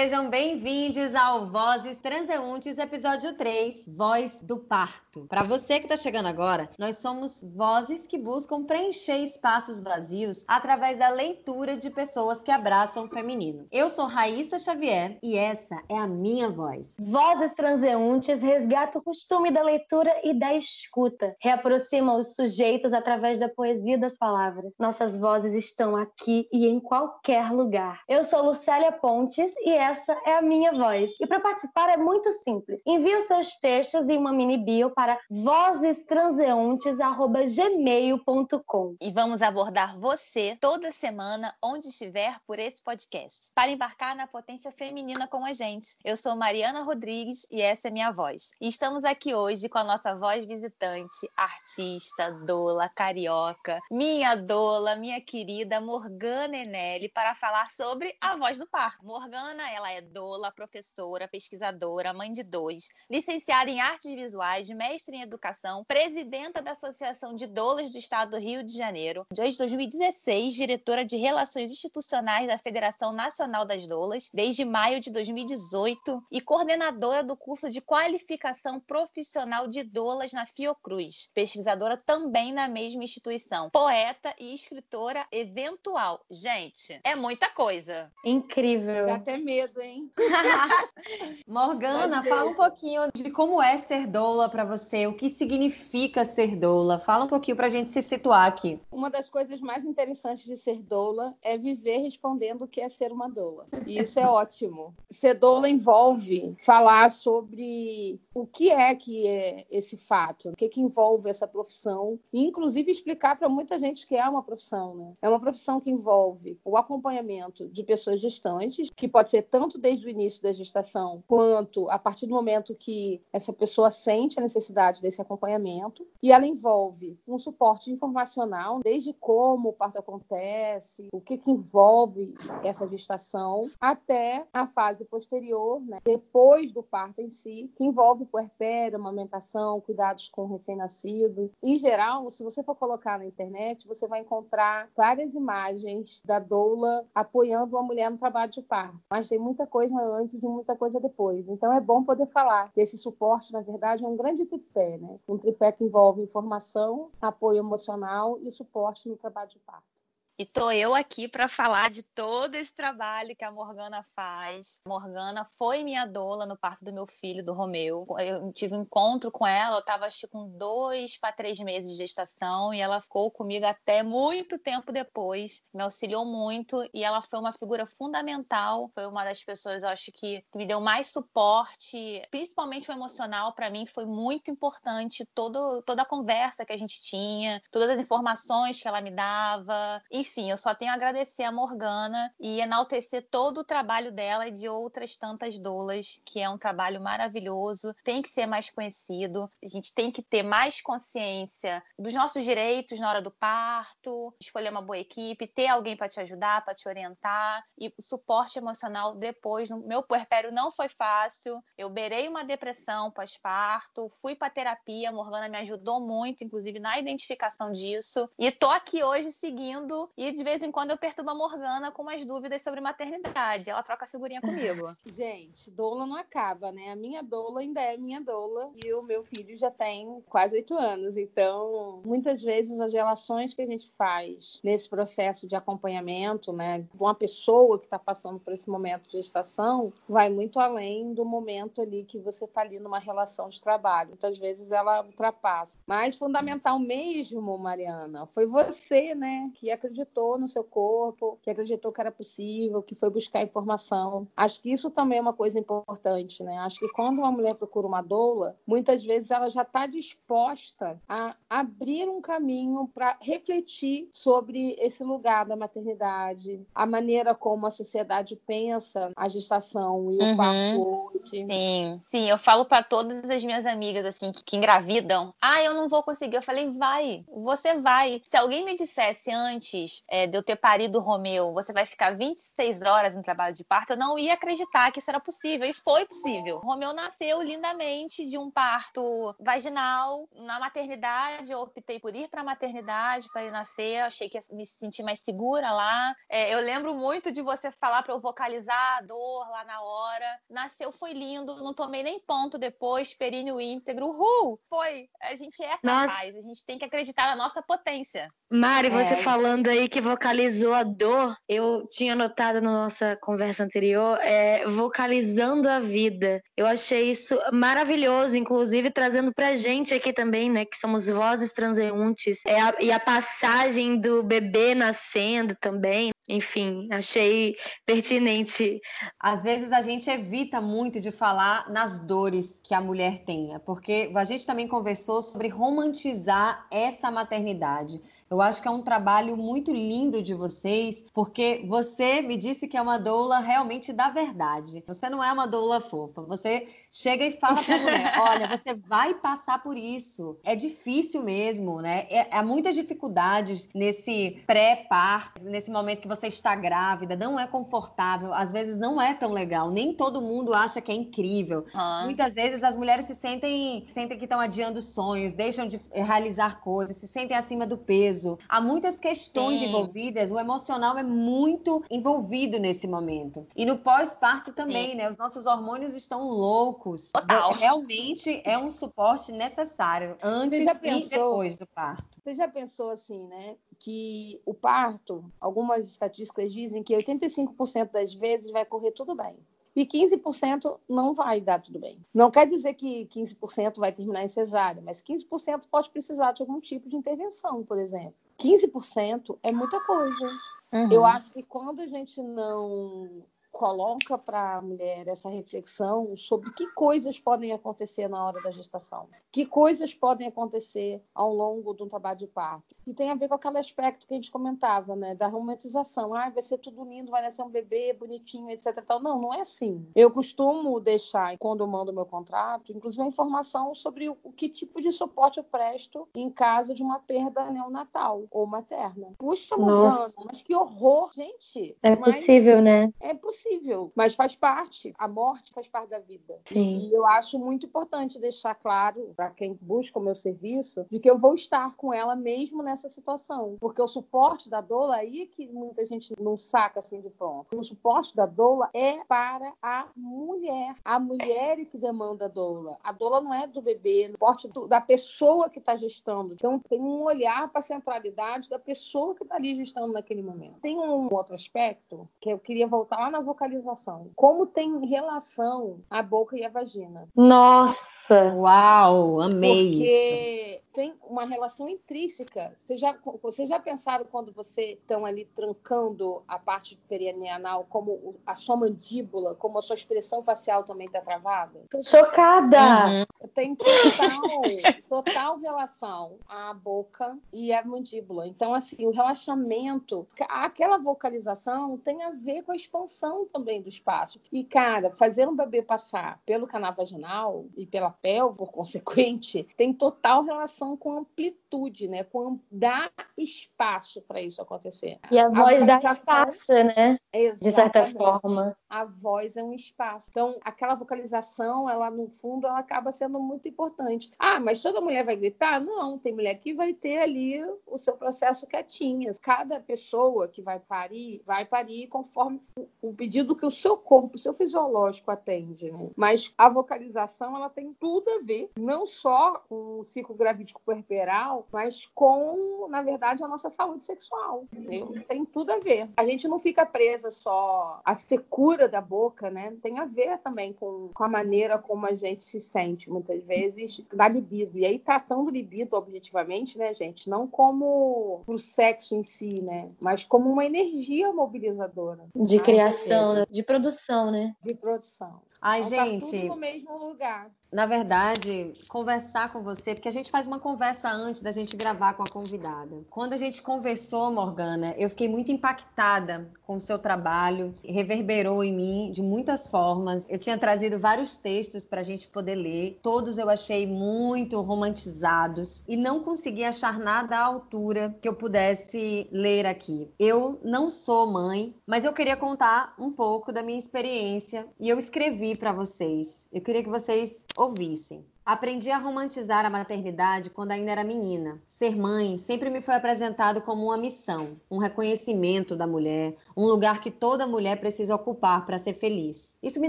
Sejam bem-vindos ao Vozes Transeuntes, episódio 3, Voz do Parto. Para você que está chegando agora, nós somos vozes que buscam preencher espaços vazios através da leitura de pessoas que abraçam o feminino. Eu sou Raíssa Xavier e essa é a minha voz. Vozes Transeuntes resgata o costume da leitura e da escuta, reaproxima os sujeitos através da poesia das palavras. Nossas vozes estão aqui e em qualquer lugar. Eu sou Lucélia Pontes e essa é a minha voz. E para participar é muito simples. Envie os seus textos em uma mini bio para vozestranseuntes@gmail.com. E vamos abordar você toda semana onde estiver por esse podcast, para embarcar na potência feminina com a gente. Eu sou Mariana Rodrigues e essa é minha voz. E estamos aqui hoje com a nossa voz visitante, artista, doula, carioca, minha doula, minha querida Morgana Enelli, para falar sobre a voz do parto. Morgana, ela é doula, professora, pesquisadora, mãe de dois, licenciada em artes visuais, mestre em educação, presidenta da Associação de Doulas do Estado do Rio de Janeiro, desde 2016, diretora de Relações Institucionais da Federação Nacional das Doulas, desde maio de 2018, e coordenadora do curso de qualificação profissional de doulas na Fiocruz, pesquisadora também na mesma instituição, poeta e escritora eventual. Gente, é muita coisa. Incrível. Dá até medo, hein? Morgana, fala um pouquinho de como é ser doula para você, o que significa ser doula. Fala um pouquinho para a gente se situar aqui. Uma das coisas mais interessantes de ser doula é viver respondendo o que é ser uma doula. E isso é ótimo. Ser doula envolve falar sobre o que é que é esse fato, o que, que envolve essa profissão, e inclusive explicar para muita gente que é uma profissão. Né? É uma profissão que envolve o acompanhamento de pessoas gestantes, que pode ser tanto desde o início da gestação, quanto a partir do momento que essa pessoa sente a necessidade desse acompanhamento, e ela envolve um suporte informacional, desde como o parto acontece, o que, que envolve essa gestação, até a fase posterior, né? depois do parto em si, que envolve puerpério, amamentação, cuidados com o recém-nascido. Em geral, se você for colocar na internet, você vai encontrar várias imagens da doula apoiando uma mulher no trabalho de parto. Mas tem muita coisa antes e muita coisa depois. Então é bom poder falar que esse suporte, na verdade, é um grande tripé, né? Um tripé que envolve informação, apoio emocional e suporte no trabalho de parto. E tô eu aqui para falar de todo esse trabalho que a Morgana faz. Morgana foi minha doula no parto do meu filho, do Romeu. Eu tive um encontro com ela, eu estava acho com dois para três meses de gestação e ela ficou comigo até muito tempo depois. Me auxiliou muito e ela foi uma figura fundamental. Foi uma das pessoas, eu acho que me deu mais suporte, principalmente o emocional. Para mim foi muito importante todo, toda a conversa que a gente tinha, todas as informações que ela me dava. Enfim, enfim, eu só tenho a agradecer a Morgana e enaltecer todo o trabalho dela e de outras tantas doulas, que é um trabalho maravilhoso, tem que ser mais conhecido, a gente tem que ter mais consciência dos nossos direitos na hora do parto, escolher uma boa equipe, ter alguém para te ajudar, para te orientar e o suporte emocional depois. Meu puerpério não foi fácil, eu beirei uma depressão pós-parto, fui para terapia, a Morgana me ajudou muito, inclusive na identificação disso, e tô aqui hoje seguindo e de vez em quando eu perturbo a Morgana com umas dúvidas sobre maternidade. Ela troca figurinha comigo. Gente, doula não acaba, né? A minha doula ainda é minha doula e o meu filho já tem quase oito anos. Então, muitas vezes as relações que a gente faz nesse processo de acompanhamento, né, de uma pessoa que está passando por esse momento de gestação, vai muito além do momento ali que você está ali numa relação de trabalho. Muitas vezes ela ultrapassa. Mas fundamental mesmo, Mariana, foi você, né, que acreditou acreditou no seu corpo, que acreditou que era possível, que foi buscar informação. Acho que isso também é uma coisa importante, né? Acho que quando uma mulher procura uma doula, muitas vezes ela já está disposta a abrir um caminho para refletir sobre esse lugar da maternidade, a maneira como a sociedade pensa a gestação e o Uhum. parto hoje. Sim, sim, eu falo para todas as minhas amigas assim que, que engravidam. Ah, eu não vou conseguir. Eu falei, vai, você vai. Se alguém me dissesse antes antes é, de eu ter parido o Romeu, você vai ficar 26 horas em trabalho de parto, eu não ia acreditar que isso era possível. E foi possível. O Romeu nasceu lindamente de um parto vaginal na maternidade. Eu optei por ir para a maternidade para ele nascer. Eu achei que ia me sentir mais segura lá. É, eu lembro muito de você falar para eu vocalizar a dor lá na hora. Nasceu, foi lindo. Não tomei nem ponto depois. Períneo íntegro. Uhul! Foi. A gente é capaz. Nossa. A gente tem que acreditar na nossa potência. Mari, é. você falando aí que vocalizou a dor, eu tinha notado na nossa conversa anterior, é, vocalizando a vida. Eu achei isso maravilhoso, inclusive trazendo pra gente aqui também, né, que somos vozes transeuntes, é a, e a passagem do bebê nascendo também. Enfim, achei pertinente. Às vezes a gente evita muito de falar nas dores que a mulher tenha, porque a gente também conversou sobre romantizar essa maternidade. Eu acho que é um trabalho muito lindo de vocês, porque você me disse que é uma doula realmente da verdade. Você não é uma doula fofa. Você chega e fala para a mulher: olha, você vai passar por isso. É difícil mesmo, né? É, há muitas dificuldades nesse pré-parto, nesse momento que você está grávida. Não é confortável, às vezes não é tão legal. Nem todo mundo acha que é incrível. Uhum. Muitas vezes as mulheres se sentem, sentem que estão adiando sonhos, deixam de realizar coisas, se sentem acima do peso. Há muitas questões Envolvidas, o emocional é muito envolvido nesse momento. E no pós-parto também, Sim. né? Os nossos hormônios estão loucos. Total. Realmente é um suporte necessário antes pensou, e depois do parto. Você já pensou assim, né? Que o parto, algumas estatísticas dizem que 85% das vezes vai correr tudo bem e 15% não vai dar tudo bem. Não quer dizer que 15% vai terminar em cesárea, mas 15% pode precisar de algum tipo de intervenção, por exemplo. 15% é muita coisa. Uhum. Eu acho que quando a gente não coloca para a mulher essa reflexão sobre que coisas podem acontecer na hora da gestação, que coisas podem acontecer ao longo de um trabalho de parto. E tem a ver com aquele aspecto que a gente comentava, né, da romantização. Ah, vai ser tudo lindo, vai nascer um bebê bonitinho, etc. Tal. Não, não é assim. Eu costumo deixar, quando eu mando meu contrato, inclusive a informação sobre o, que tipo de suporte eu presto em caso de uma perda neonatal ou materna. Puxa, Morgana, mas que horror, gente. É possível, né? É possível possível, mas faz parte. A morte faz parte da vida. Sim. E eu acho muito importante deixar claro para quem busca o meu serviço de que eu vou estar com ela mesmo nessa situação, porque o suporte da doula aí é que muita gente não saca assim de pronto. O suporte da doula é para a mulher. A mulher é que demanda a doula. A doula não é do bebê, o suporte do, da pessoa que está gestando. Então tem um olhar para a centralidade da pessoa que está ali gestando naquele momento. Tem um outro aspecto que eu queria voltar lá na vocalização. Como tem relação a boca e a vagina? Nossa! Uau, amei Porque isso tem uma relação intrínseca. Vocês já, vocês já pensaram quando vocês estão ali trancando a parte perineal, como a sua mandíbula, como a sua expressão facial também está travada? Chocada! Uhum. Tem total, total relação à boca e à mandíbula. Então, assim, o relaxamento, aquela vocalização tem a ver com a expansão também do espaço. E, cara, fazer um bebê passar pelo canal vaginal e pela pelve, por consequente, tem total relação relação com amplitude, né? Com dar espaço para isso acontecer. E a, a voz dá espaço, né? Exatamente. De certa forma. A voz é um espaço. Então, aquela vocalização, ela no fundo, ela acaba sendo muito importante. Ah, mas toda mulher vai gritar? Não, tem mulher que vai ter ali o seu processo quietinha. Cada pessoa que vai parir, vai parir conforme o pedido que o seu corpo, o seu fisiológico atende, né? Mas a vocalização, ela tem tudo a ver, não só com o ciclo gravídico puerperal, mas com, na verdade, a nossa saúde sexual. Entendeu? Tem tudo a ver. A gente não fica presa só à secura da boca, né? Tem a ver também com, com a maneira como a gente se sente, muitas vezes, da libido. E aí, tratando libido objetivamente, né, gente? Não como pro sexo em si, né? Mas como uma energia mobilizadora. De criação, né? de produção, né? De produção. Ai, então, gente. Tá tudo no mesmo lugar. na verdade, conversar com você, porque a gente faz uma conversa antes da gente gravar com a convidada. Quando a gente conversou, Morgana, eu fiquei muito impactada com o seu trabalho, reverberou em mim de muitas formas. Eu tinha trazido vários textos para a gente poder ler, todos eu achei muito romantizados e não consegui achar nada à altura que eu pudesse ler aqui. Eu não sou mãe, mas eu queria contar um pouco da minha experiência e eu escrevi para vocês. Eu queria que vocês ouvissem. Aprendi a romantizar a maternidade quando ainda era menina. Ser mãe sempre me foi apresentado como uma missão, um reconhecimento da mulher, um lugar que toda mulher precisa ocupar para ser feliz. Isso me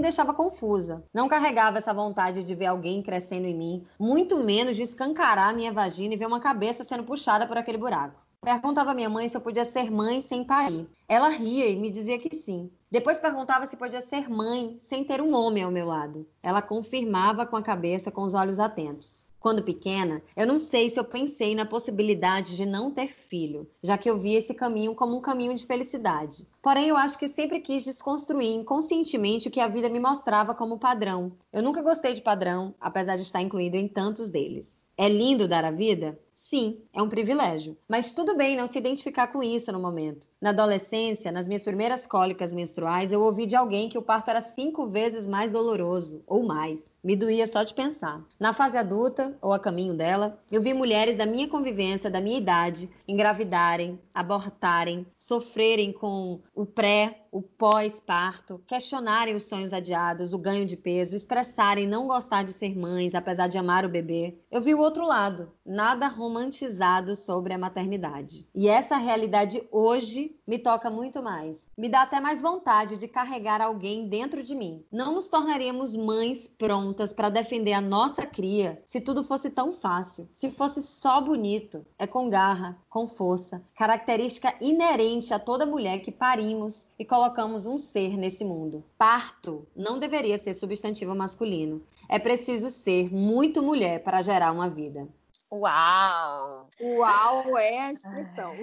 deixava confusa. Não carregava essa vontade de ver alguém crescendo em mim, muito menos de escancarar minha vagina e ver uma cabeça sendo puxada por aquele buraco. Perguntava à minha mãe se eu podia ser mãe sem parir. Ela ria e me dizia que sim. Depois perguntava se podia ser mãe sem ter um homem ao meu lado. Ela confirmava com a cabeça, com os olhos atentos. Quando pequena, eu não sei se eu pensei na possibilidade de não ter filho, já que eu via esse caminho como um caminho de felicidade. Porém, eu acho que sempre quis desconstruir inconscientemente o que a vida me mostrava como padrão. Eu nunca gostei de padrão, apesar de estar incluído em tantos deles. É lindo dar a vida? Sim, é um privilégio. Mas tudo bem não se identificar com isso no momento. Na adolescência, nas minhas primeiras cólicas menstruais, eu ouvi de alguém que o parto era cinco vezes mais doloroso, ou mais. Me doía só de pensar. Na fase adulta, ou a caminho dela, eu vi mulheres da minha convivência, da minha idade, engravidarem, abortarem, sofrerem com o pré, o pós-parto, questionarem os sonhos adiados, o ganho de peso, expressarem não gostar de ser mães, apesar de amar o bebê. Eu vi o outro lado, nada romantizado sobre a maternidade. E essa realidade hoje me toca muito mais. Me dá até mais vontade de carregar alguém dentro de mim. Não nos tornaríamos mães prontas para defender a nossa cria se tudo fosse tão fácil, se fosse só bonito. É com garra, com força, característica inerente a toda mulher que parimos e colocamos um ser nesse mundo. Parto não deveria ser substantivo masculino. É preciso ser muito mulher para gerar uma vida. Uau! Uau é a expressão.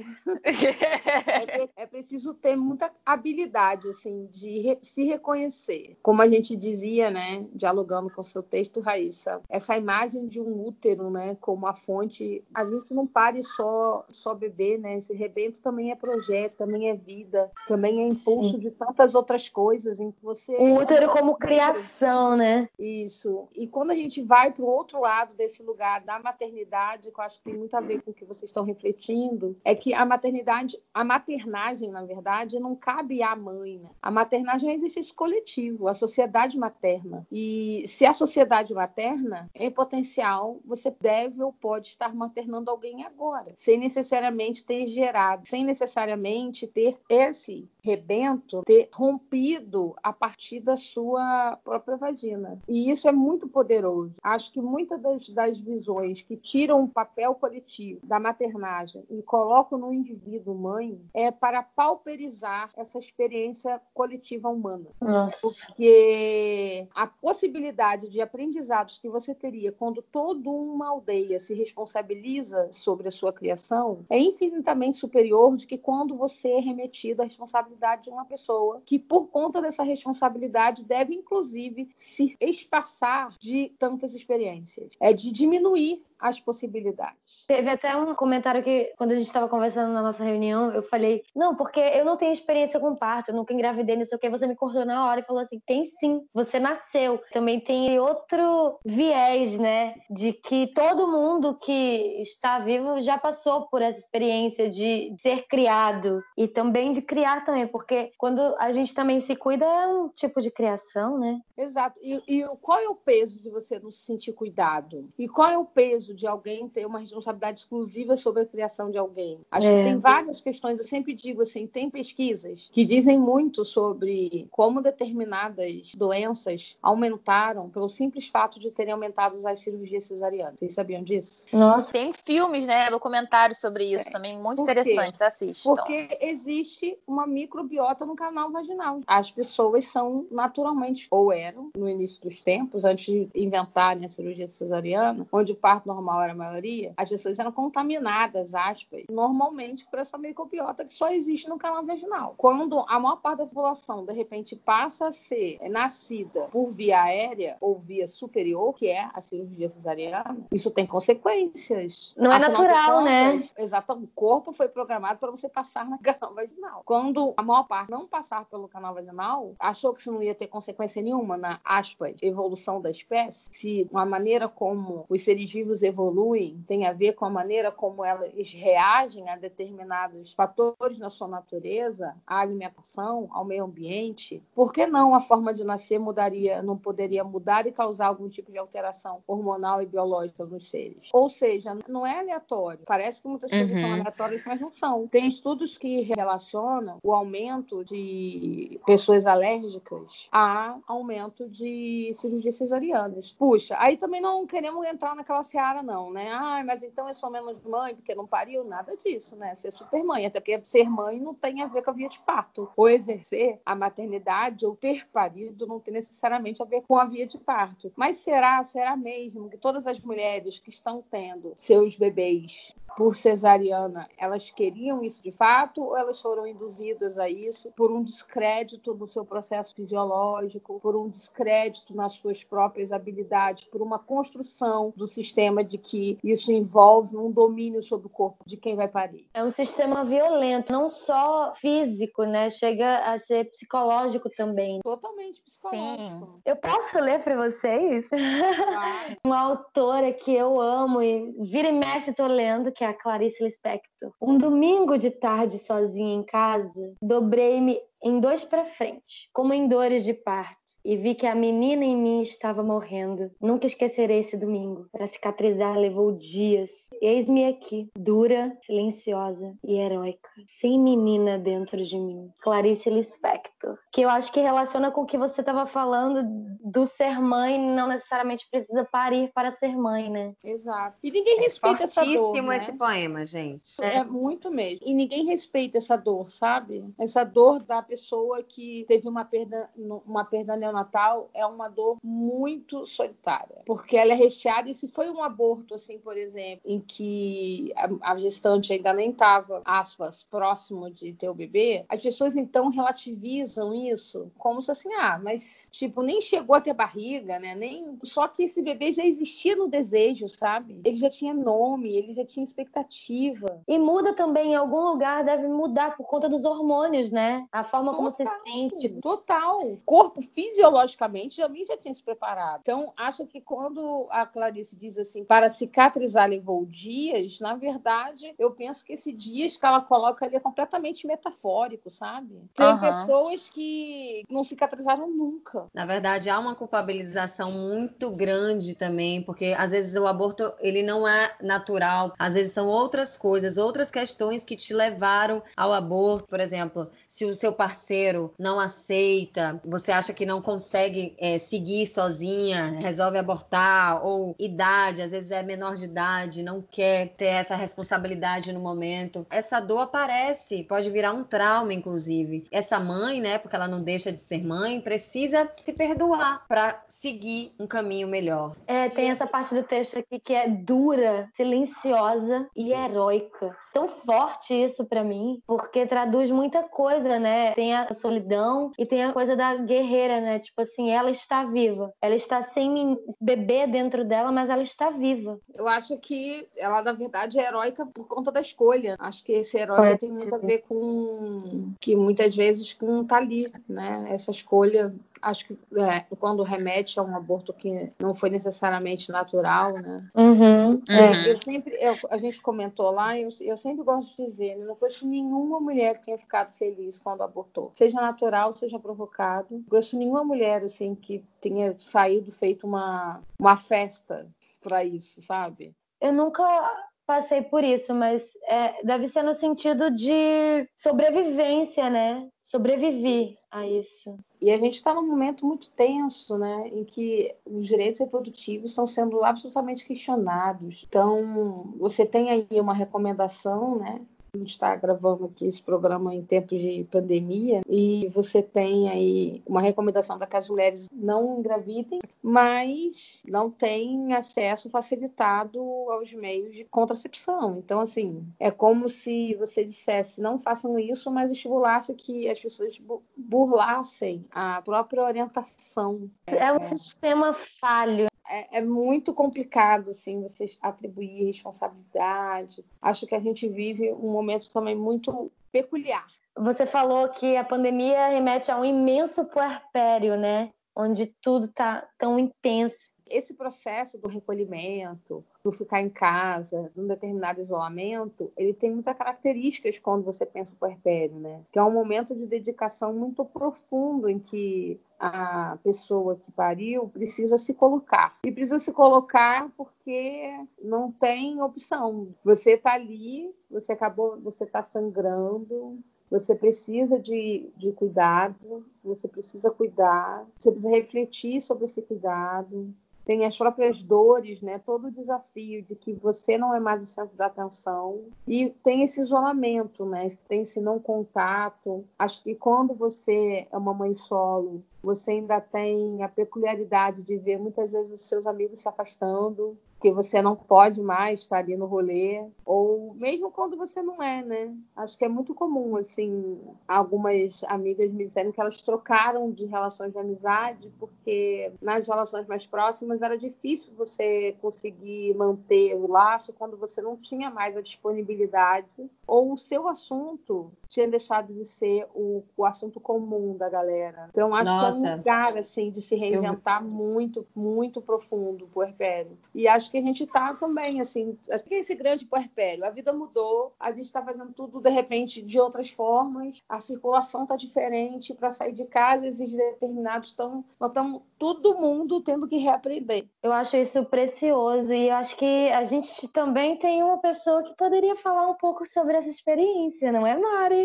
é, é, preciso ter muita habilidade, assim, de re se reconhecer. Como a gente dizia, né, dialogando com o seu texto, Raíssa, essa imagem de um útero, né, como a fonte, a gente não pare só, só beber, né, esse rebento também é projeto, também é vida, também é impulso Sim. de tantas outras coisas em que você... O útero como criação, né? Isso. E quando a gente vai para o outro lado desse lugar da maternidade, maternidade, que eu acho que tem muito a ver com o que vocês estão refletindo, é que a maternidade, a maternagem, na verdade, não cabe à mãe. Né? A maternagem é um exercício coletivo, a sociedade materna. E se a sociedade materna, em potencial, você deve ou pode estar maternando alguém agora, sem necessariamente ter gerado, sem necessariamente ter esse rebento ter rompido a partir da sua própria vagina. E isso é muito poderoso. Acho que muitas das, das visões que tiram o papel coletivo da maternagem e colocam no indivíduo mãe é para pauperizar essa experiência coletiva humana. Nossa. Porque a possibilidade de aprendizados que você teria quando toda uma aldeia se responsabiliza sobre a sua criação é infinitamente superior de que quando você é remetido à responsabilidade responsabilidade de uma pessoa que, por conta dessa responsabilidade, deve, inclusive, se espaçar de tantas experiências. É de diminuir as possibilidades. Teve até um comentário que, quando a gente estava conversando na nossa reunião, eu falei: Não, porque eu não tenho experiência com parto, eu nunca engravidei, não sei o que. Você me cortou na hora e falou assim: Tem sim, você nasceu. Também tem outro viés, né? De que todo mundo que está vivo já passou por essa experiência de ser criado e também de criar também, porque quando a gente também se cuida é um tipo de criação, né? Exato. E, e qual é o peso de você não se sentir cuidado? E qual é o peso? De alguém ter uma responsabilidade exclusiva sobre a criação de alguém. Acho é. que tem várias questões, eu sempre digo assim, tem pesquisas que dizem muito sobre como determinadas doenças aumentaram pelo simples fato de terem aumentado as cirurgias cesarianas. Vocês sabiam disso? Nossa. Tem filmes, né, documentários sobre isso é. também, muito interessantes, assistam. Porque existe uma microbiota no canal vaginal. As pessoas são naturalmente, ou eram, no início dos tempos, antes de inventarem a cirurgia cesariana, onde o parto normal era a maioria, as pessoas eram contaminadas, aspas, normalmente por essa microbiota que só existe no canal vaginal. Quando a maior parte da população, de repente, passa a ser nascida por via aérea ou via superior, que é a cirurgia cesariana, isso tem consequências. Não é natural, né? Exato. O corpo foi programado para você passar no canal vaginal. Quando a maior parte não passar pelo canal vaginal, achou que isso não ia ter consequência nenhuma na, aspas, evolução da espécie, se a maneira como os seres vivos evoluem tem a ver com a maneira como elas reagem a determinados fatores na sua natureza, à alimentação, ao meio ambiente, por que não a forma de nascer mudaria, não poderia mudar e causar algum tipo de alteração hormonal e biológica nos seres? Ou seja, não é aleatório. Parece que muitas coisas uhum. são aleatórias, mas não são. Tem estudos que relacionam o aumento de pessoas alérgicas a aumento de cirurgias cesarianas. Puxa, aí também não queremos entrar naquela seara, não, né? Ah, mas então eu sou menos mãe porque não pariu, nada disso, né? Ser super mãe, até porque ser mãe não tem a ver com a via de parto. Ou exercer a maternidade ou ter parido não tem necessariamente a ver com a via de parto. Mas será, será mesmo que todas as mulheres que estão tendo seus bebês por cesariana, elas queriam isso de fato ou elas foram induzidas a isso por um descrédito no seu processo fisiológico, por um descrédito nas suas próprias habilidades, por uma construção do sistema de que isso envolve um domínio sobre o corpo de quem vai parir? É um sistema violento, não só físico, né? Chega a ser psicológico também. Totalmente psicológico. Sim. Eu posso ler para vocês? Ah. uma autora que eu amo e vira e mexe tô lendo, que é a Clarice Lispector. Um domingo de tarde sozinha em casa, dobrei-me em dois para frente, como em dores de parto e vi que a menina em mim estava morrendo. Nunca esquecerei esse domingo. Para cicatrizar levou dias. Eis-me aqui, dura, silenciosa e heróica, sem menina dentro de mim. Clarice Lispector. Que eu acho que relaciona com o que você estava falando do ser mãe, não necessariamente precisa parir para ser mãe, né? Exato. E ninguém é respeita essa dor, né? esse poema, gente. É. é muito mesmo. E ninguém respeita essa dor, sabe? Essa dor da pessoa que teve uma perda, uma perda neonatal é uma dor muito solitária, porque ela é recheada. E se foi um aborto, assim, por exemplo, em que a, a gestante ainda nem estava, aspas, próximo de ter o bebê, as pessoas então relativizam isso como se assim, ah, mas tipo, nem chegou a ter barriga, né? Nem... Só que esse bebê já existia no desejo, sabe? Ele já tinha nome, ele já tinha expectativa. E muda também, em algum lugar deve mudar por conta dos hormônios, né? A forma total, como se sente. Total. O corpo fisiologicamente também já tinha se preparado. Então, acho que quando a Clarice diz assim, para cicatrizar levou dias, na verdade, eu penso que esse dias que ela coloca ali é completamente metafórico, sabe? Tem uhum. pessoas que não cicatrizaram nunca. Na verdade, há uma culpabilização muito grande também, porque às vezes o aborto ele não é natural, às vezes são outras coisas, outras questões que te levaram ao aborto. Por exemplo, se o seu parceiro não aceita, você acha que não consegue é, seguir sozinha, resolve abortar, ou idade, às vezes é menor de idade, não quer ter essa responsabilidade no momento. Essa dor aparece, pode virar um trauma, inclusive. Essa mãe, né, porque ela não deixa de ser mãe, precisa se perdoar para seguir um caminho melhor. É, tem essa parte do texto aqui que é dura, silenciosa e heróica tão forte isso para mim, porque traduz muita coisa, né? Tem a solidão e tem a coisa da guerreira, né? Tipo assim, ela está viva. Ela está sem bebê dentro dela, mas ela está viva. Eu acho que ela, na verdade, é heróica por conta da escolha. Acho que esse herói tem muito a ver com que muitas vezes com tá ali, né? Essa escolha acho que é, quando remete a um aborto que não foi necessariamente natural, né? Uhum, é, uhum. Eu sempre, eu, a gente comentou lá, eu, eu sempre gosto de dizer, não conheço nenhuma mulher que tenha ficado feliz quando abortou, seja natural, seja provocado. Não conheço nenhuma mulher assim que tenha saído feito uma, uma festa para isso, sabe? Eu nunca passei por isso, mas é, deve ser no sentido de sobrevivência, né? Sobrevivi a isso. E a gente está num momento muito tenso, né, em que os direitos reprodutivos estão sendo absolutamente questionados. Então, você tem aí uma recomendação, né, A gente está gravando aqui esse programa em tempos de pandemia e você tem aí uma recomendação para que as mulheres não engravidem, mas não têm acesso facilitado aos meios de contracepção. Então, assim, é como se você dissesse não façam isso, mas estimulasse que as pessoas burlassem a própria orientação. É um sistema falho é, é, muito complicado assim você atribuir responsabilidade. Acho que a gente vive um momento também muito peculiar. Você falou que a pandemia remete a um imenso puerpério, né? Onde tudo está tão intenso esse processo do recolhimento, do ficar em casa, de um determinado isolamento, ele tem muitas características quando você pensa o puerpério, né? Que é um momento de dedicação muito profundo em que a pessoa que pariu precisa se colocar. E precisa se colocar porque não tem opção. Você está ali, você acabou, você está sangrando, você precisa de, de cuidado, você precisa cuidar, você precisa refletir sobre esse cuidado, tem as próprias dores, né? Todo o desafio de que você não é mais o centro da atenção e tem esse isolamento, né? Tem esse não contato. Acho que quando você é uma mãe solo, você ainda tem a peculiaridade de ver muitas vezes os seus amigos se afastando, que você não pode mais estar ali no rolê, ou mesmo quando você não é, né? Acho que é muito comum, assim, algumas amigas me disseram que elas trocaram de relações de amizade, porque nas relações mais próximas era difícil você conseguir manter o laço quando você não tinha mais a disponibilidade, ou o seu assunto tinha deixado de ser o, o assunto comum da galera. Então, acho Nossa. que é um lugar, assim, de se reinventar Eu... muito, muito profundo, o puerpério. E acho que a gente está também, assim, acho que esse grande puerpério, a vida mudou, a gente está fazendo tudo, de repente, de outras formas, a circulação está diferente, para sair de casa exige determinados, então, nós estamos, todo mundo tendo que reaprender. Eu acho isso precioso e eu acho que a gente também tem uma pessoa que poderia falar um pouco sobre essa experiência, não é, Mari?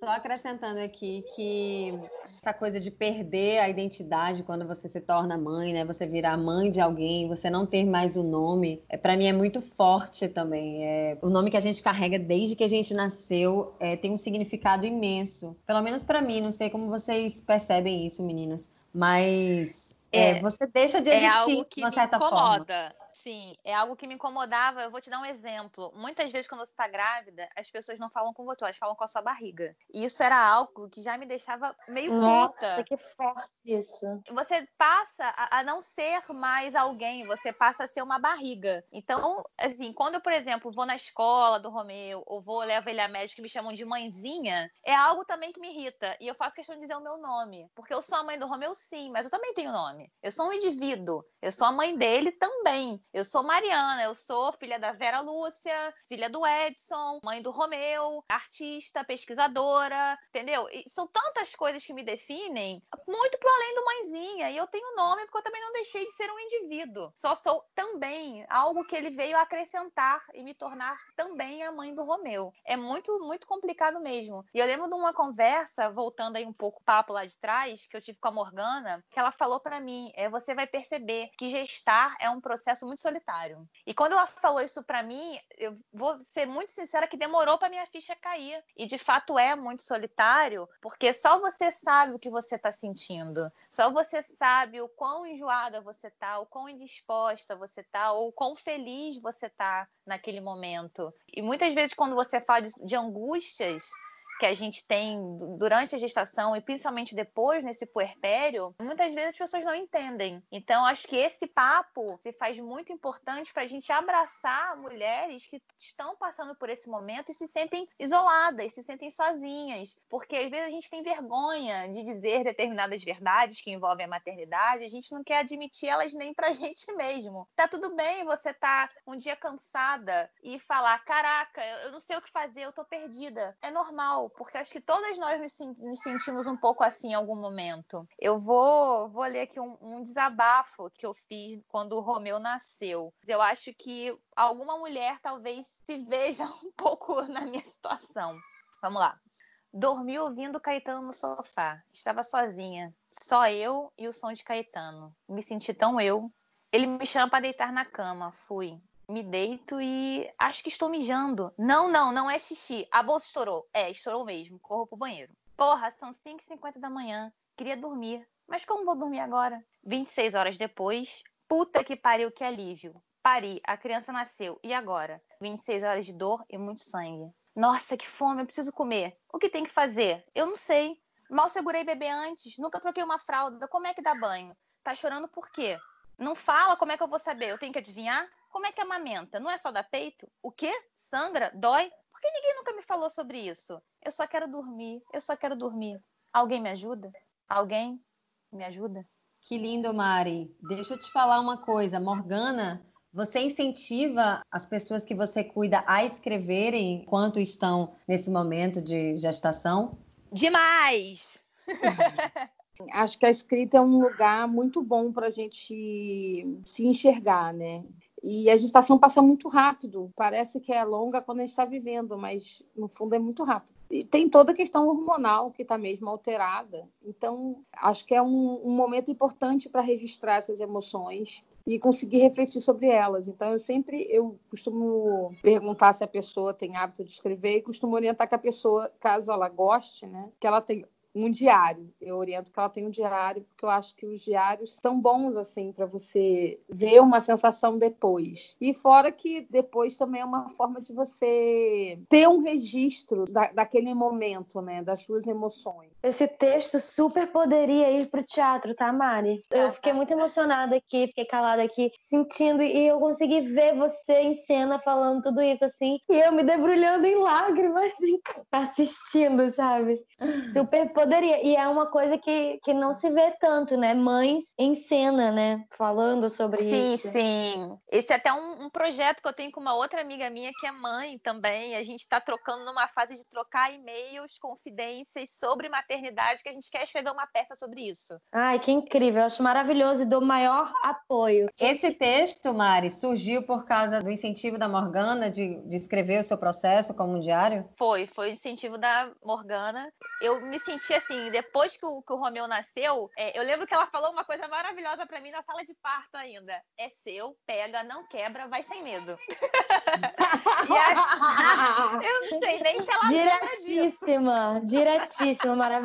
Só acrescentando aqui que essa coisa de perder a identidade quando você se torna mãe, né? Você virar mãe de alguém, você não ter mais o nome, é, para mim é muito forte também. É, o nome que a gente carrega desde que a gente nasceu é, tem um significado imenso. Pelo menos para mim, não sei como vocês percebem isso, meninas, mas é, é você deixa de existir é algo que de uma certa me incomoda. forma assim, é algo que me incomodava. Eu vou te dar um exemplo. Muitas vezes, quando você está grávida, as pessoas não falam com você, elas falam com a sua barriga. E isso era algo que já me deixava meio Nossa, puta. que forte isso. Você passa a, a, não ser mais alguém, você passa a ser uma barriga. Então, assim, quando eu, por exemplo, vou na escola do Romeu, ou vou levar ele a médico e me chamam de mãezinha, é algo também que me irrita. E eu faço questão de dizer o meu nome. Porque eu sou a mãe do Romeu, sim, mas eu também tenho nome. Eu sou um indivíduo. Eu sou a mãe dele também. Eu sou Mariana, eu sou filha da Vera Lúcia, filha do Edson, mãe do Romeu, artista, pesquisadora, entendeu? E são tantas coisas que me definem, muito pro além do mãezinha. E eu tenho nome porque eu também não deixei de ser um indivíduo. Só sou também algo que ele veio acrescentar e me tornar também a mãe do Romeu. É muito, muito complicado mesmo. E eu lembro de uma conversa, voltando aí um pouco o papo lá de trás, que eu tive com a Morgana, que ela falou para mim: é, você vai perceber que gestar é um processo muito solitário. E quando ela falou isso para mim, eu vou ser muito sincera que demorou para minha ficha cair. E de fato é muito solitário, porque só você sabe o que você está sentindo. Só você sabe o quão enjoada você tá, o quão indisposta você tá, ou o quão feliz você tá naquele momento. E muitas vezes quando você fala de angústias, que a gente tem durante a gestação e principalmente depois nesse puerpério, muitas vezes as pessoas não entendem. Então, acho que esse papo se faz muito importante para a gente abraçar mulheres que estão passando por esse momento e se sentem isoladas, se sentem sozinhas, porque às vezes a gente tem vergonha de dizer determinadas verdades que envolvem a maternidade, a gente não quer admitir elas nem para a gente mesmo. Tá tudo bem você tá um dia cansada e falar: caraca, eu não sei o que fazer, eu tô perdida. É normal porque acho que todas nós nos, sentimos um pouco assim em algum momento. Eu vou, vou ler aqui um, um desabafo que eu fiz quando o Romeu nasceu. Eu acho que alguma mulher talvez se veja um pouco na minha situação. Vamos lá. Dormi ouvindo Caetano no sofá. Estava sozinha. Só eu e o som de Caetano. Me senti tão eu. Ele me chama para deitar na cama. Fui. Me deito e acho que estou mijando. Não, não, não é xixi. A bolsa estourou. É, estourou mesmo. Corro pro banheiro. Porra, são 5h50 da manhã. Queria dormir. Mas como vou dormir agora? 26 horas depois, puta que pariu, que alívio. Pari, a criança nasceu. E agora? 26 horas de dor e muito sangue. Nossa, que fome, eu preciso comer. O que tem que fazer? Eu não sei. Mal segurei bebê antes, nunca troquei uma fralda. Como é que dá banho? Tá chorando por quê? Não fala, como é que eu vou saber? Eu tenho que adivinhar? Como é que amamenta? Não é só dar peito? O quê? Sangra? Dói? Por que ninguém nunca me falou sobre isso? Eu só quero dormir, eu só quero dormir. Alguém me ajuda? Alguém me ajuda? Que lindo, Mari. Deixa eu te falar uma coisa. Morgana você incentiva as pessoas que você cuida a escreverem enquanto estão nesse momento de gestação? Demais! Acho que a escrita é um lugar muito bom para a gente se enxergar, né? E a gestação passa muito rápido. Parece que é longa quando a gente está vivendo, mas no fundo é muito rápido. E tem toda a questão hormonal que está mesmo alterada. Então, acho que é um, um momento importante para registrar essas emoções e conseguir refletir sobre elas. Então, eu sempre eu costumo perguntar se a pessoa tem hábito de escrever e costumo orientar que a pessoa, caso ela goste, né, que ela tenha um diário. Eu oriento que ela tenha um diário, porque eu acho que os diários são bons, assim, para você ver uma sensação depois. E fora que depois também é uma forma de você ter um registro da, daquele momento, né? Das suas emoções. Esse texto super poderia ir para o teatro, tá, Mari? Eu fiquei muito emocionada aqui, fiquei calada aqui, sentindo, e eu consegui ver você em cena falando tudo isso, assim, e eu me debrulhando em lágrimas, assim, assistindo, sabe? Super poderia. E é uma coisa que, que não se vê tanto, né? Mães em cena, né? Falando sobre sim, isso. Sim, sim. Esse é até um, um, projeto que eu tenho com uma outra amiga minha que é mãe também. A gente está trocando numa fase de trocar e-mails, confidências sobre maternidade, que a gente quer escrever uma peça sobre isso. Ai, que incrível. Eu acho maravilhoso e dou maior apoio. Esse texto, Mari, surgiu por causa do incentivo da Morgana de, de escrever o seu processo como um diário? Foi, foi o incentivo da Morgana. Eu me senti senti assim, depois que o, que o Romeu nasceu, é, eu lembro que ela falou uma coisa maravilhosa para mim na sala de parto ainda. É seu, pega, não quebra, vai sem medo. aí, eu não sei nem se ela Diretíssima, diretíssima, maravilhosa.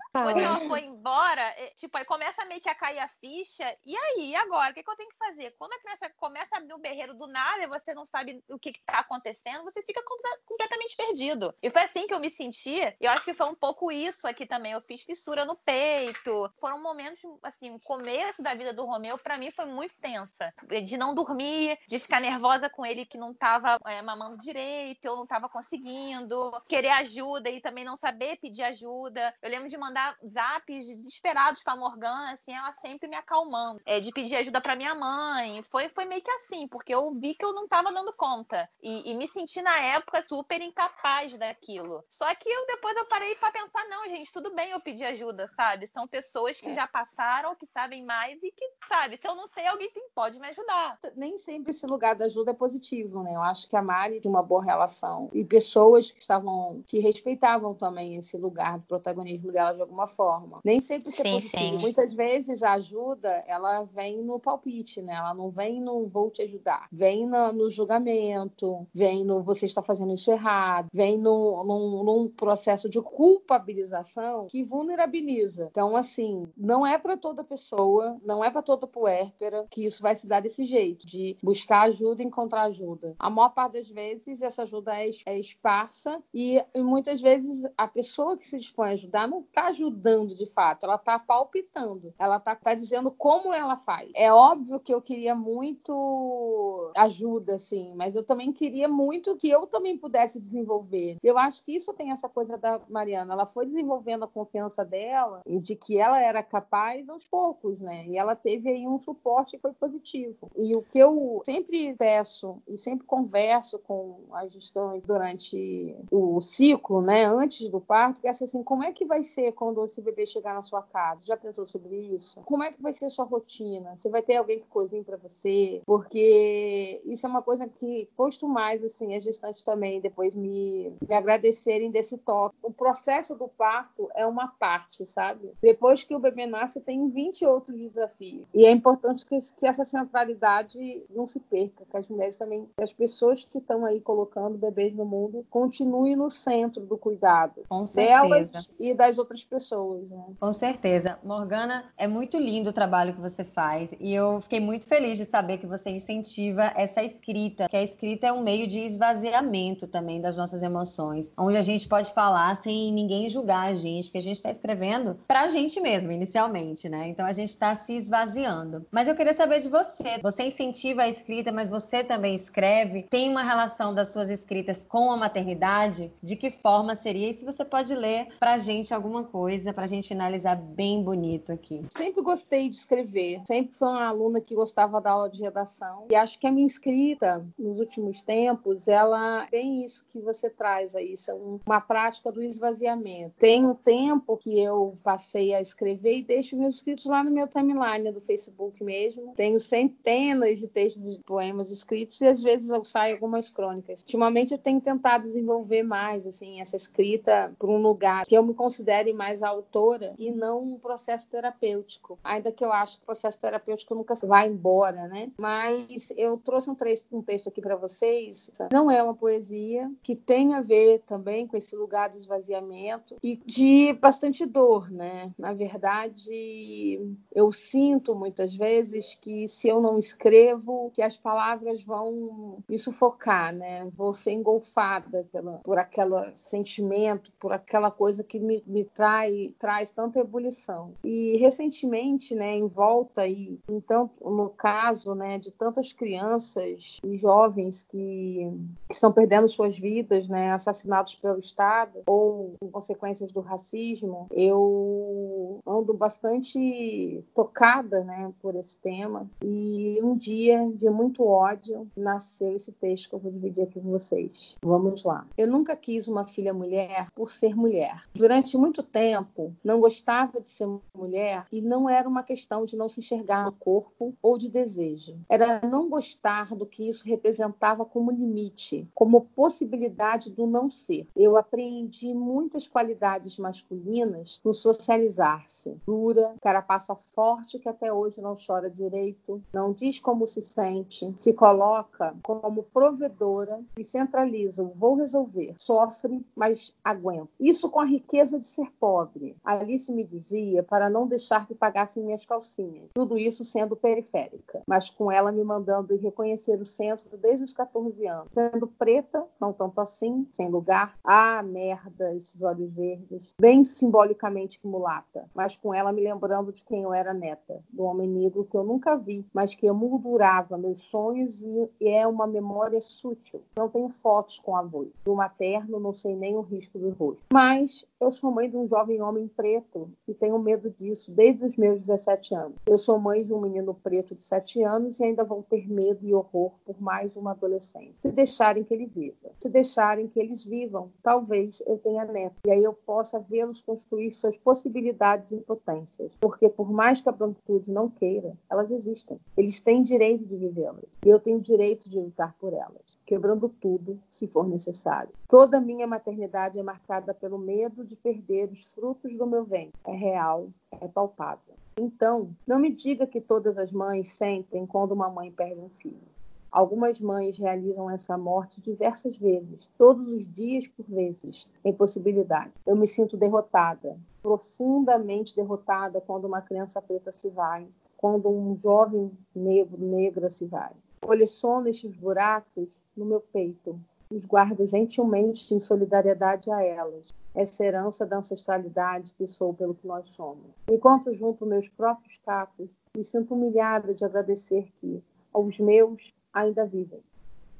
Depois que ela foi embora, é, tipo, aí começa meio que a cair a ficha. E aí, e agora? O que, que eu tenho que fazer? Quando a criança começa a abrir um berreiro do nada e você não sabe o que, está acontecendo, você fica completamente perdido. E foi assim que eu me senti. E eu acho que foi um pouco isso aqui também, eu fiz fissura no peito. Foram momentos, assim, o começo da vida do Romeu, para mim, foi muito tensa. De não dormir, de ficar nervosa com ele que não tava é, mamando direito, eu não tava conseguindo, querer ajuda e também não saber pedir ajuda. Eu lembro de mandar zaps desesperados pra Morgana, assim, ela sempre me acalmando. É, de pedir ajuda para minha mãe. Foi, foi meio que assim, porque eu vi que eu não tava dando conta. E, e me senti, na época, super incapaz daquilo. Só que eu depois eu parei para pensar, não, gente, tudo bem eu pedir ajuda, sabe? São pessoas que é. já passaram, que sabem mais e que, sabe, se eu não sei, alguém pode me ajudar. Nem sempre esse lugar da ajuda é positivo, né? Eu acho que a Mari tinha uma boa relação e pessoas que estavam, que respeitavam também esse lugar protagonismo dela de alguma forma. Nem sempre isso é positivo. Sim. Muitas vezes a ajuda, ela vem no palpite, né? Ela não vem no vou te ajudar. Vem no, no julgamento, vem no você está fazendo isso errado, vem no, num, num processo de culpabilização que vulnerabiliza. Então, assim, não é para toda pessoa, não é para toda puérpera que isso vai se dar desse jeito, de buscar ajuda e encontrar ajuda. A maior parte das vezes, essa ajuda é, é esparsa e, e muitas vezes a pessoa que se dispõe ajudar não está ajudando de fato, ela está palpitando, ela está tá dizendo como ela faz. É óbvio que eu queria muito ajuda, assim, mas eu também queria muito que eu também pudesse desenvolver. Eu acho que isso tem essa coisa da Mariana, ela foi desenvolvendo a confiança dela e de que ela era capaz aos poucos, né? E ela teve aí um suporte que foi positivo. E o que eu sempre peço e sempre converso com as gestantes durante o ciclo, né, antes do parto, que é assim, como é é que vai ser quando esse bebê chegar na sua casa? Já pensou sobre isso? Como é que vai ser a sua rotina? Você vai ter alguém que cozinhe para você? Porque isso é uma coisa que custo mais, assim, as gestantes também depois me, me agradecerem desse toque. O processo do parto é uma parte, sabe? Depois que o bebê nasce, tem 20 outros desafios. E é importante que, que essa centralidade não se perca, que as mulheres também, que as pessoas que estão aí colocando bebês no mundo, continuem no centro do cuidado. Com certeza delas e das outras pessoas. Né? Com certeza. Morgana, é muito lindo o trabalho que você faz e eu fiquei muito feliz de saber que você incentiva essa escrita, que a escrita é um meio de esvaziamento também das nossas emoções, onde a gente pode falar sem ninguém julgar a gente, porque a gente está escrevendo para a gente mesmo, inicialmente, né? Então a gente está se esvaziando. Mas eu queria saber de você. Você incentiva a escrita, mas você também escreve? Tem uma relação das suas escritas com a maternidade? De que forma seria? E se você pode ler pra gente alguma coisa, pra gente finalizar bem bonito aqui. Sempre gostei de escrever, sempre fui uma aluna que gostava da aula de redação. E acho que a minha escrita, nos últimos tempos, ela tem isso que você traz aí, são uma prática do esvaziamento. Tem um tempo que eu passei a escrever e deixo meus escritos lá no meu timeline do Facebook mesmo. Tenho centenas de textos de poemas escritos e às vezes eu saio algumas crônicas. Ultimamente eu tenho tentado desenvolver mais assim essa escrita por um lugar que eu me considere mais autora e não um processo terapêutico. Ainda que eu acho que o processo terapêutico nunca vai embora, né? Mas eu trouxe um, texto, um texto aqui para vocês. Não é uma poesia que tem a ver também com esse lugar do esvaziamento e de bastante dor, né? Na verdade, eu sinto muitas vezes que se eu não escrevo, que as palavras vão me sufocar, né? Vou ser engolfada pela, por aquele sentimento, por aquela coisa que me, me trai, traz tanta ebulição. E recentemente, né, em volta e então no caso, né, de tantas crianças e jovens que, que estão perdendo suas vidas, né, assassinados pelo Estado ou com consequências do racismo, eu ando bastante tocada, né, por esse tema. E um dia de muito ódio nasceu esse texto que eu vou dividir aqui com vocês. Vamos lá. Eu nunca quis uma filha mulher por ser mulher mulher. Durante muito tempo, não gostava de ser mulher e não era uma questão de não se enxergar no corpo ou de desejo. Era não gostar do que isso representava como limite, como possibilidade do não ser. Eu aprendi muitas qualidades masculinas no socializar-se. Dura, carapaça forte que até hoje não chora direito, não diz como se sente, se coloca como provedora e centraliza vou resolver, sofre, mas aguenta. Isso isso com a riqueza de ser pobre. Alice me dizia para não deixar que pagassem minhas calcinhas. Tudo isso sendo periférica, mas com ela me mandando ir reconhecer o centro desde os 14 anos. Sendo preta, não tanto assim, sem lugar. Ah, merda, esses olhos verdes. Bem simbolicamente mulata, mas com ela me lembrando de quem eu era neta, do homem negro que eu nunca vi, mas que emoldurava meus sonhos e é uma memória sutil. Não tenho fotos com avô. Do materno, não sei nem o risco do rosto. Mas eu sou mãe de um jovem homem preto e tenho medo disso desde os meus 17 anos. Eu sou mãe de um menino preto de 7 anos e ainda vou ter medo e horror por mais uma adolescência. Se deixarem que ele viva, se deixarem que eles vivam, talvez eu tenha neto e aí eu possa vê-los construir suas possibilidades e potências. Porque por mais que a branquitude não queira, elas existem. Eles têm direito de vivê-las e eu tenho direito de lutar por elas, quebrando tudo se for necessário. Toda minha maternidade é marcada pelo medo de perder os frutos do meu ventre. É real, é palpável. Então, não me diga que todas as mães sentem quando uma mãe perde um filho. Algumas mães realizam essa morte diversas vezes, todos os dias por vezes, em possibilidade. Eu me sinto derrotada, profundamente derrotada quando uma criança preta se vai, quando um jovem negro, negra se vai. Coleciono estes buracos no meu peito, os guardo gentilmente em solidariedade a elas, essa herança da ancestralidade que sou pelo que nós somos. Enquanto junto meus próprios cacos, me sinto humilhada de agradecer que, aos meus, ainda vivem.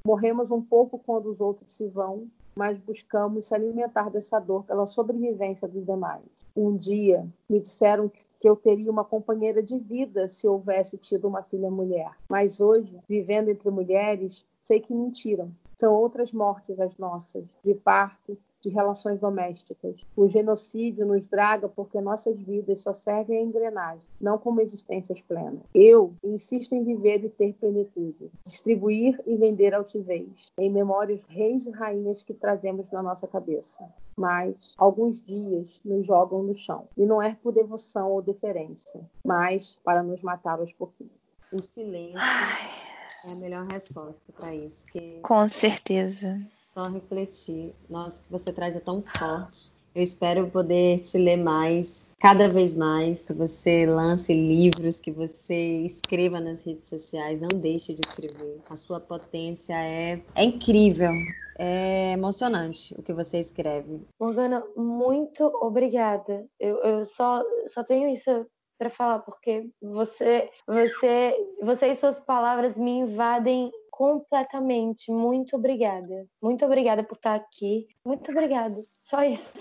Morremos um pouco quando os outros se vão, mas buscamos se alimentar dessa dor pela sobrevivência dos demais. Um dia me disseram que eu teria uma companheira de vida se houvesse tido uma filha mulher, mas hoje, vivendo entre mulheres, sei que mentiram. São outras mortes as nossas, de parto, de relações domésticas. O genocídio nos draga porque nossas vidas só servem a engrenagem, não como existências plenas. Eu insisto em viver e ter plenitude, distribuir e vender altivez, em memória os reis e rainhas que trazemos na nossa cabeça. Mas alguns dias nos jogam no chão, e não é por devoção ou deferência, mas para nos matar aos pouquinhos. O silêncio Ai. É a melhor resposta para isso. Que... Com certeza. Só refletir. Nossa, o que você traz é tão forte. Eu espero poder te ler mais, cada vez mais, que você lance livros, que você escreva nas redes sociais, não deixe de escrever. A sua potência é, é incrível. É emocionante o que você escreve. Morgana, muito obrigada. Eu, eu só, só tenho isso para falar, porque você, você, você e suas palavras me invadem completamente. Muito obrigada. Muito obrigada por estar aqui. Muito obrigada. Só isso.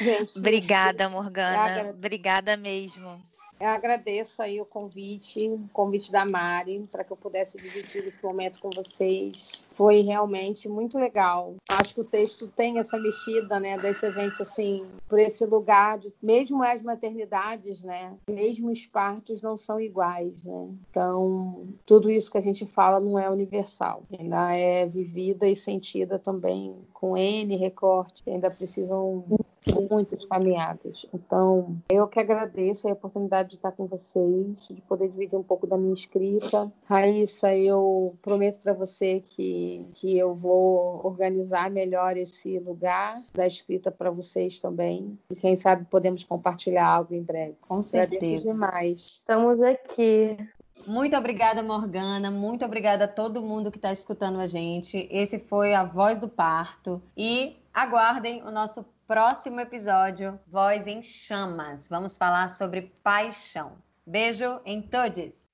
Gente, obrigada, Morgana. Obrigada mesmo. Eu agradeço aí o convite, o convite da Mari, para que eu pudesse dividir esse momento com vocês. Foi realmente muito legal. Acho que o texto tem essa mexida, né? Deixa a gente assim, por esse lugar de mesmo as maternidades, né? Mesmo os partos não são iguais, né? Então, tudo isso que a gente fala não é universal. Ainda é vivida e sentida também com N recorte, ainda precisam muitas caminhadas. Então, eu que agradeço a oportunidade de estar com vocês, de poder dividir um pouco da minha escrita. Raíssa, eu prometo para você que, que eu vou organizar melhor esse lugar da escrita para vocês também. E quem sabe podemos compartilhar algo em breve. Com certeza. demais. Estamos aqui. Muito obrigada, Morgana. Muito obrigada a todo mundo que está escutando a gente. Esse foi a Voz do Parto. E aguardem o nosso próximo episódio, Voz em Chamas. Vamos falar sobre paixão. Beijo em todos!